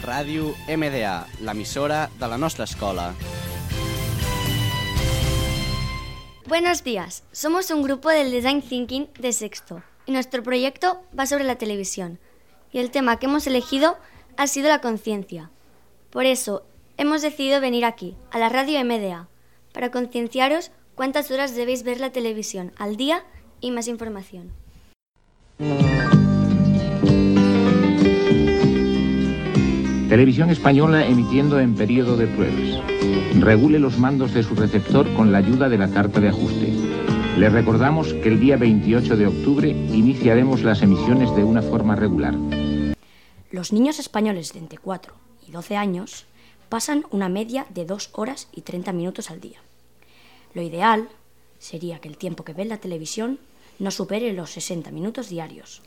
Ràdio MDA, l'emissora de la nostra escola. Buenos días, somos un grupo del Design Thinking de sexto y nuestro proyecto va sobre la televisión y el tema que hemos elegido ha sido la conciencia. Por eso hemos decidido venir aquí, a la radio MDA, para concienciaros cuántas horas debéis ver la televisión al día y más información. Televisión Española emitiendo en periodo de pruebas. Regule los mandos de su receptor con la ayuda de la carta de ajuste. Le recordamos que el día 28 de octubre iniciaremos las emisiones de una forma regular. Los niños españoles de entre 4 y 12 años pasan una media de 2 horas y 30 minutos al día. Lo ideal sería que el tiempo que ven la televisión no supere los 60 minutos diarios.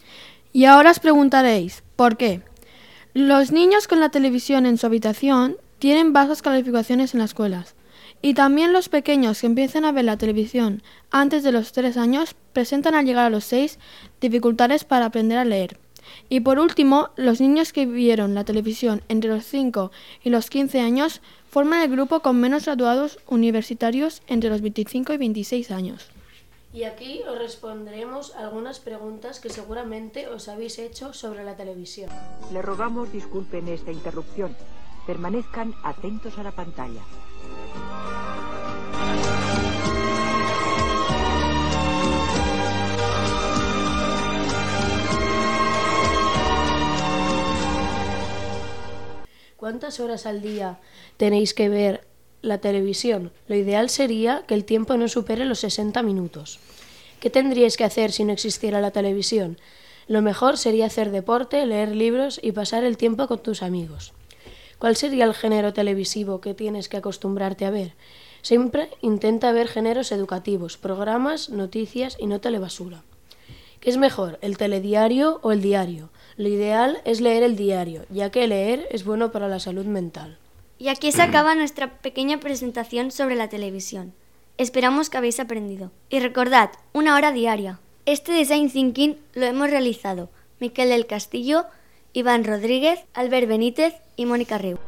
Y ahora os preguntaréis, ¿por qué? Los niños con la televisión en su habitación tienen bajas calificaciones en las escuelas. Y también los pequeños que empiezan a ver la televisión antes de los 3 años presentan al llegar a los 6 dificultades para aprender a leer. Y por último, los niños que vieron la televisión entre los 5 y los 15 años forman el grupo con menos graduados universitarios entre los 25 y 26 años. Y aquí os responderemos algunas preguntas que seguramente os habéis hecho sobre la televisión. Le rogamos disculpen esta interrupción. Permanezcan atentos a la pantalla. ¿Cuántas horas al día tenéis que ver la televisión? Lo ideal sería que el tiempo no supere los 60 minutos. ¿Qué tendríais que hacer si no existiera la televisión? Lo mejor sería hacer deporte, leer libros y pasar el tiempo con tus amigos. ¿Cuál sería el género televisivo que tienes que acostumbrarte a ver? Siempre intenta ver géneros educativos, programas, noticias y no telebasura. ¿Qué es mejor, el telediario o el diario? Lo ideal es leer el diario, ya que leer es bueno para la salud mental. Y aquí se acaba nuestra pequeña presentación sobre la televisión. Esperamos que habéis aprendido. Y recordad, una hora diaria. Este Design Thinking lo hemos realizado Miquel del Castillo, Iván Rodríguez, Albert Benítez y Mónica Reu.